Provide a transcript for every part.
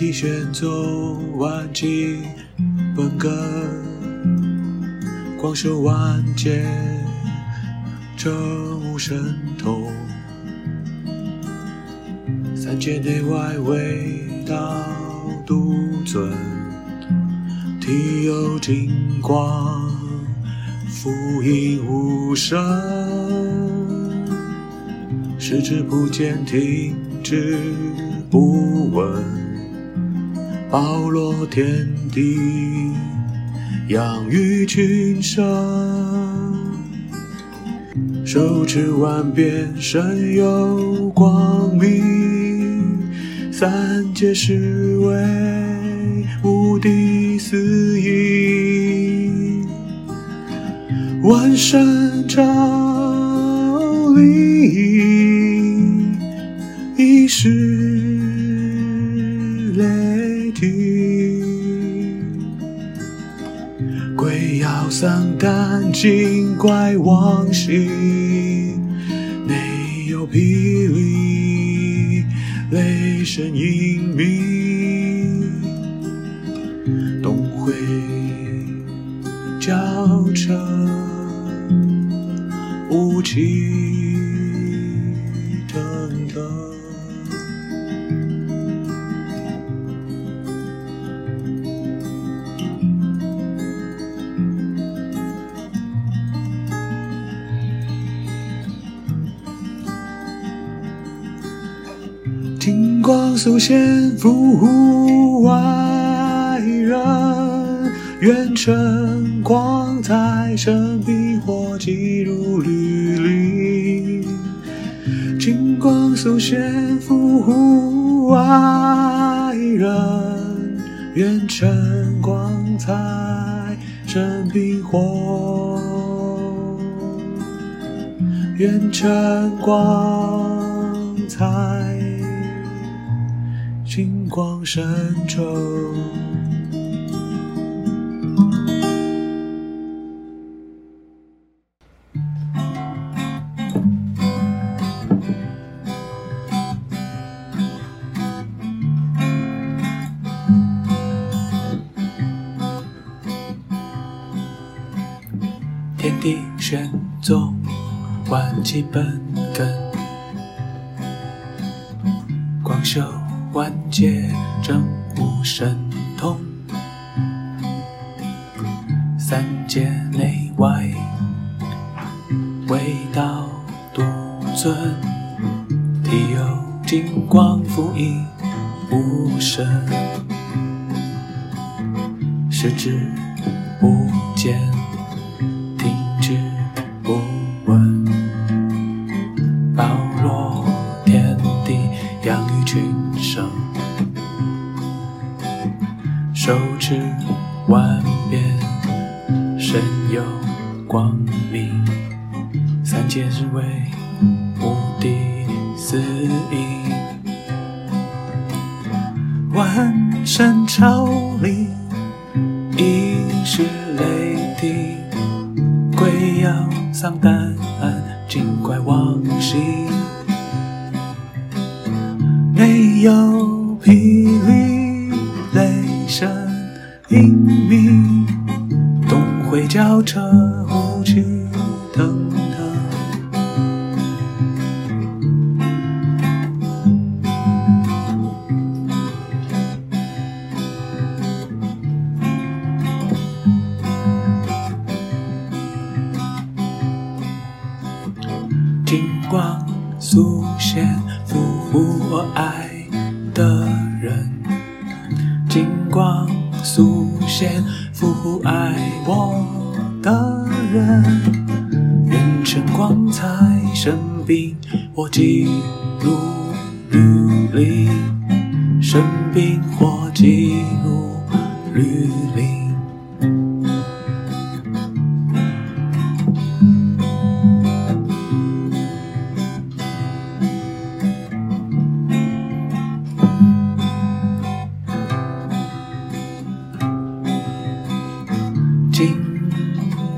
天地玄宗，万机本根，广修万劫，证悟神通。三界内外，唯道独尊。体有金光，覆映无声。视之不见，听之不闻。包罗天地，养育群生，手持万变，身有光明，三界是为无地肆意，万神朝礼，往昔金光素现，复外人，愿乘光彩，生冰火，急如履临。金光素现，复外人，愿乘光彩，生冰火，愿乘光光神州，天地玄宗，万机本根，万劫证悟神通，三界内外，唯道独尊。体有金光，覆映无声，十指手持万变，身有光明，三界是为无敌肆意，万神朝礼，应是雷霆，丧胆，光速现，俘虏我爱的人。金光速现，俘虏爱我的人。愿晨光彩生命我记录金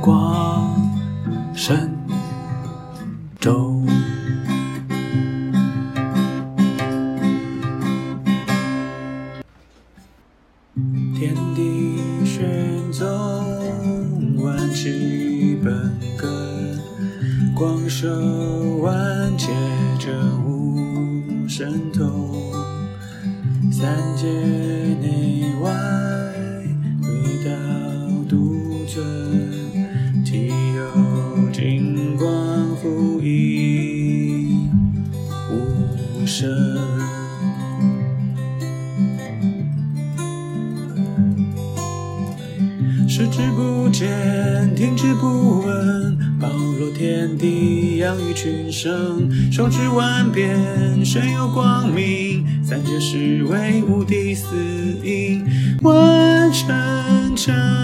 光神州，不见，听之不闻，包罗天地，养育群生，受之万变，身有光明，三界是为无敌四应，万神成。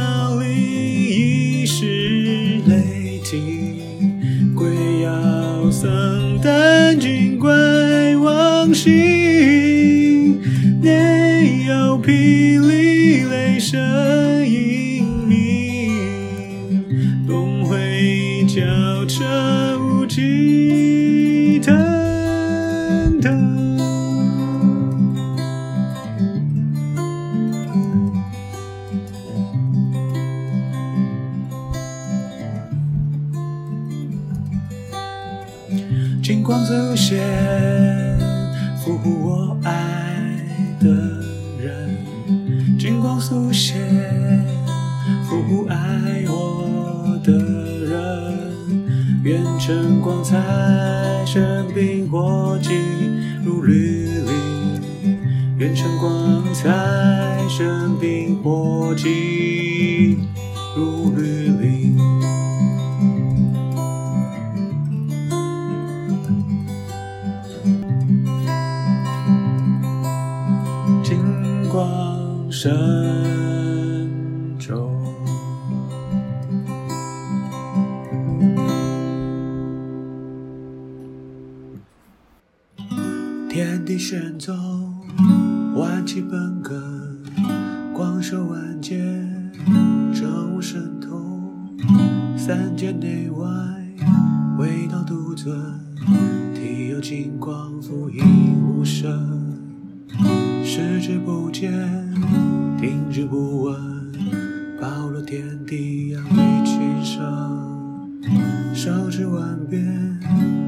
金光素现，俘虏我爱的人。金光素现，俘虏爱我的人。愿晨光彩，生命火记入履历。愿晨光彩，生命火记入履。天地玄宗，万气本根，光射万界，真无神通。三界内外，唯道独尊，体有金光覆映无声。视之不见，听之不闻，包罗天地，养育群生，受之万变，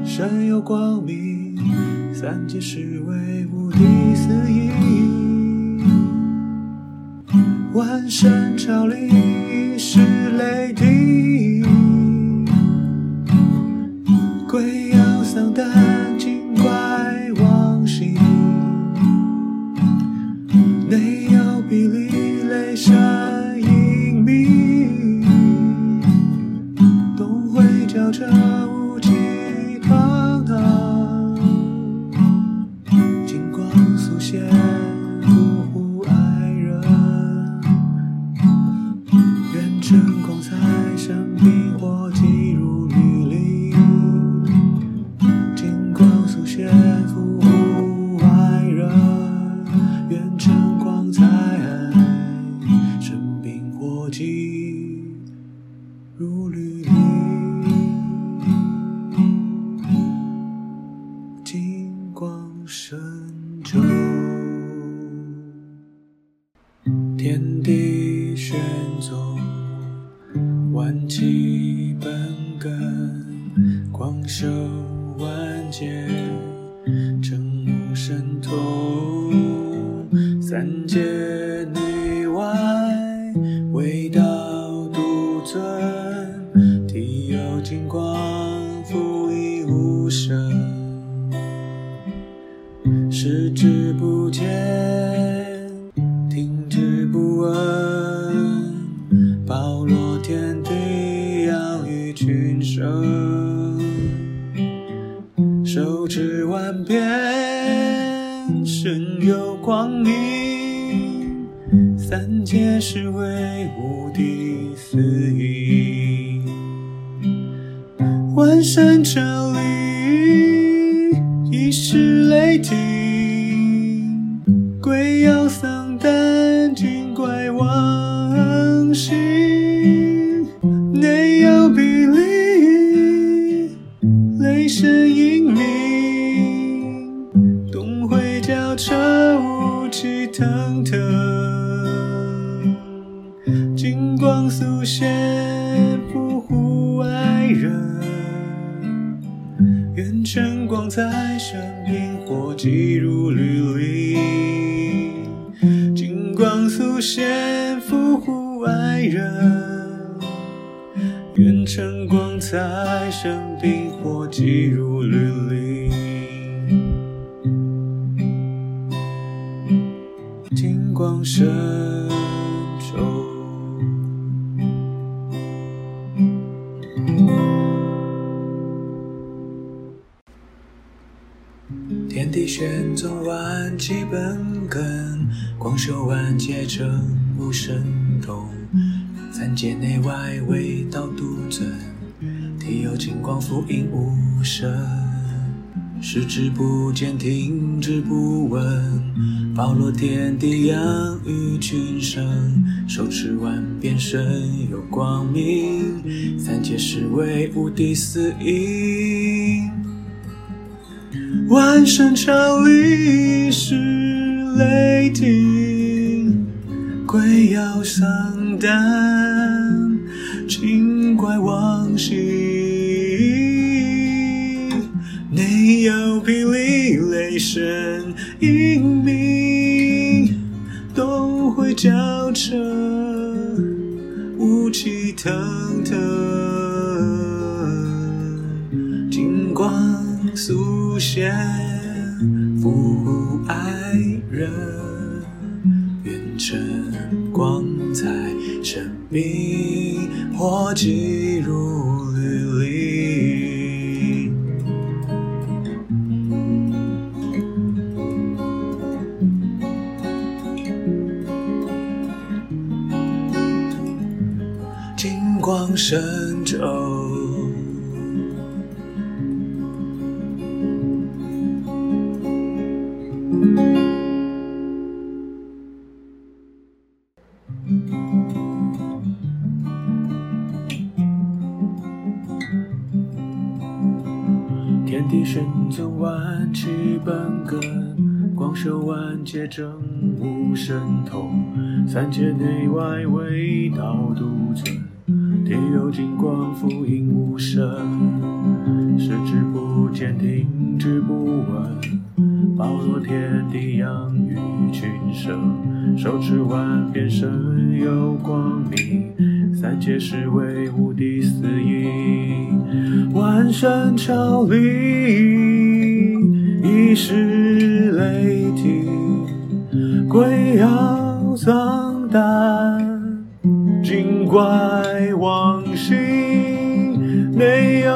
身有光明，三界是为无敌四意，万神朝礼，一时雷霆，鬼妖丧胆，惊金光闪身有光明，三界是为无敌四意，万神之在生命，火急如律令。金光速现，伏护爱人。愿晨光在生命，火急如律令。万劫，证无神通，三界内外，唯道独尊，体有金光，覆应无声。视之不见，听之不闻，包罗天地，养育群生，手持万变，身有光明，三界是为无敌四应，万神朝礼，是雷霆，鬼妖丧胆，精怪亡形。内有霹雳，雷声应鸣，东会交彻，雾气腾腾，金光速现，伏护爱人，晨光在身边，火急如律令。光神万劫，证无神通，三界内外，唯道独尊。体有金光，覆应无声，视之不见，听之不闻，包罗天地，养育群生，手持万变，身有光明，三界是为无敌四应，万神朝礼，一时雷霆，鬼妖丧胆。精怪亡形，没有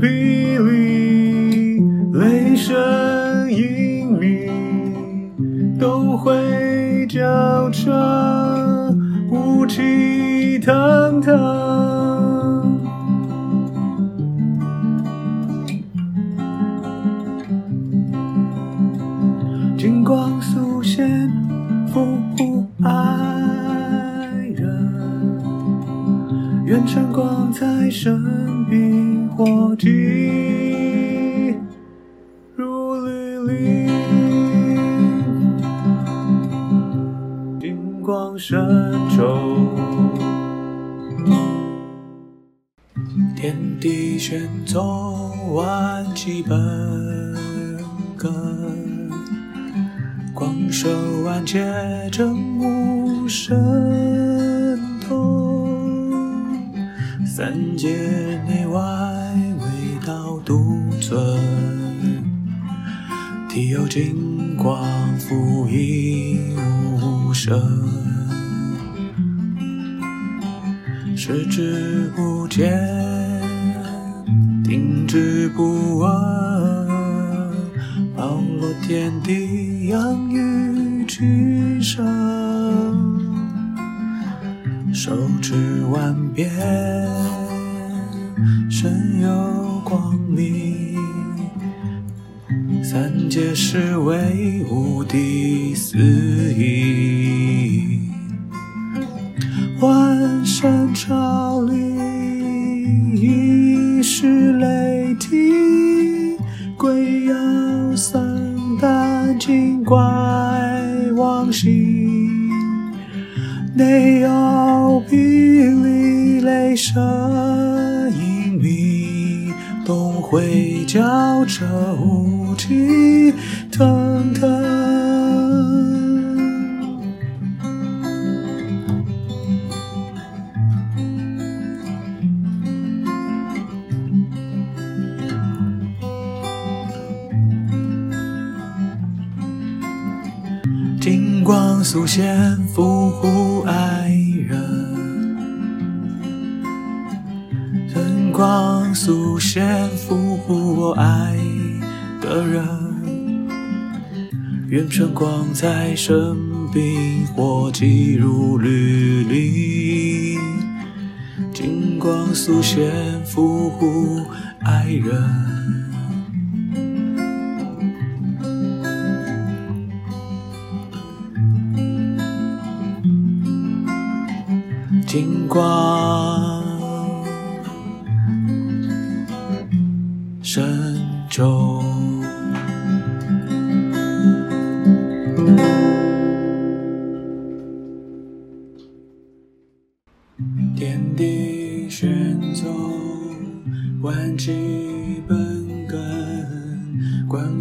霹雳，雷声应鸣，东会交彻，雾气腾腾，内外，唯道独尊，体有金光，覆映无声。视之不见，听之不闻，包罗天地，养育群生，手持万变，有光明，三界是为无敌四应。万山朝礼，一时雷霆，鬼妖丧胆，精怪亡形，内有霹雳雷声，会交彻雾气腾腾。速现，伏乎爱光速现，俘获我爱的人。愿春光在生冰火，急如履历。金光速现，俘获爱人。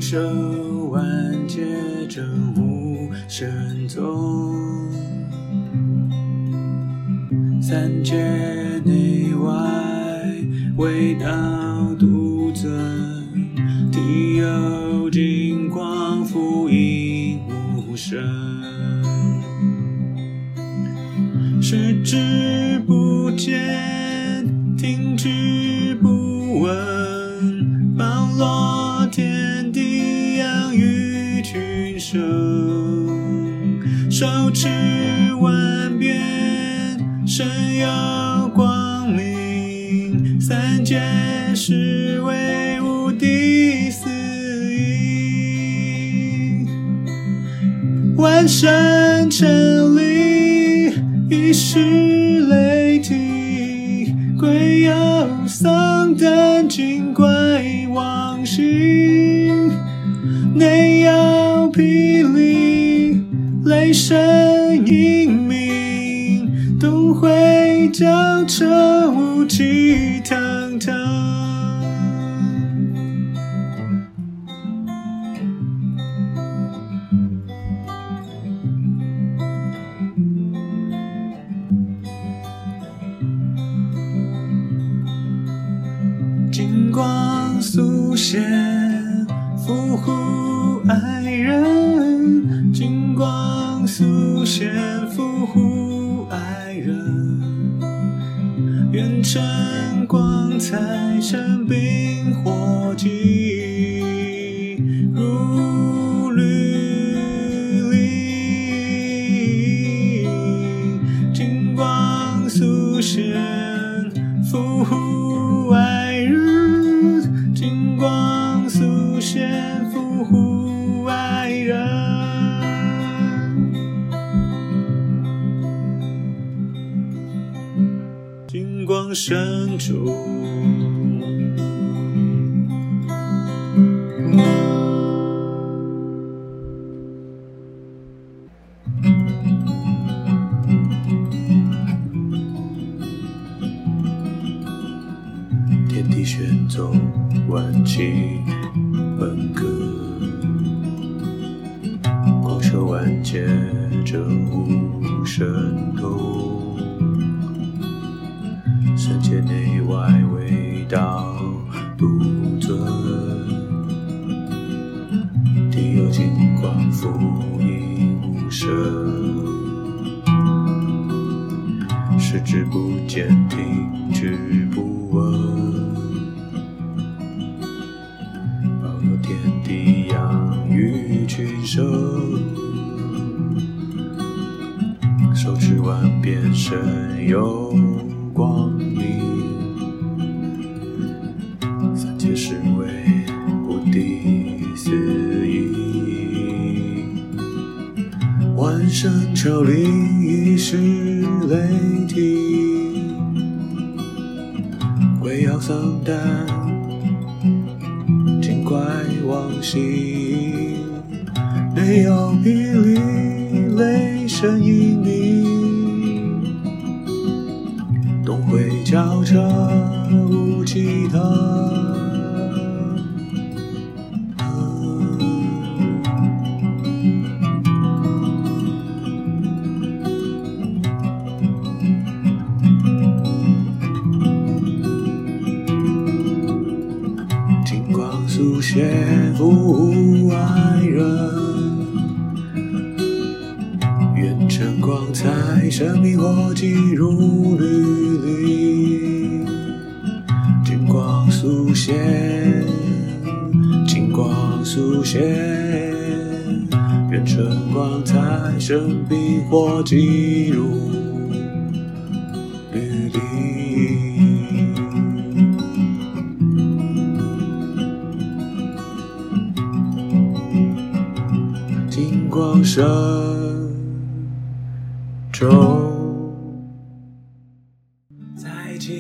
广受万界，真无神宗。三界内外，唯道独尊。体有金光，覆映无声。视之不见，手持万变。身有光明，三界是为无敌四应。万山陈礼，一时雷霆，鬼妖丧胆，精怪亡形，内有霹雳雷声这无忌堂堂。金光素写伏虎爱人，金光素写。愿晨光彩生冰地玄宗，万气本格，广修万劫，这无声变身有光明，三界是为不敌四意，万声彻灵一时雷霆，鬼妖丧胆，光速现，覆爱人。愿晨光在，生命火急如履历。金光速现，金光速现，愿晨光在，生命火急如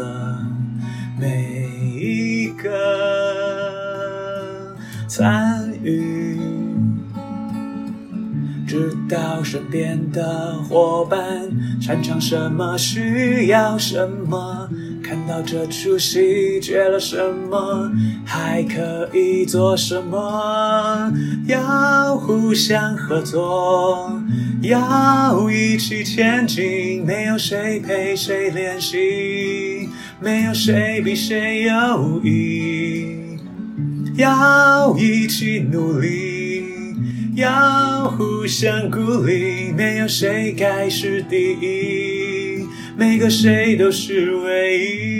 了每一个参与，知道身边的伙伴擅长什么，需要什么。看到这出戏缺了什么，还可以做什么？要互相合作，要一起前进。没有谁陪谁练习，没有谁比谁优异。要一起努力，要互相鼓励。没有谁该是第一。每个谁都是唯一，